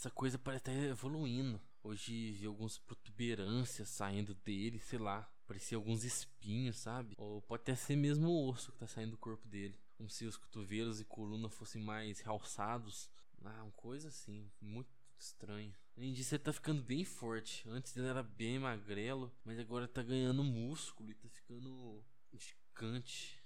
essa coisa parece estar evoluindo. Hoje vi algumas protuberâncias saindo dele, sei lá. Parecia alguns espinhos, sabe? Ou pode até ser mesmo o osso que tá saindo do corpo dele. Como se os cotovelos e coluna fossem mais realçados. Ah, uma coisa assim, muito estranho. Além disso, ele tá ficando bem forte. Antes ele era bem magrelo, mas agora tá ganhando músculo e tá ficando gigante.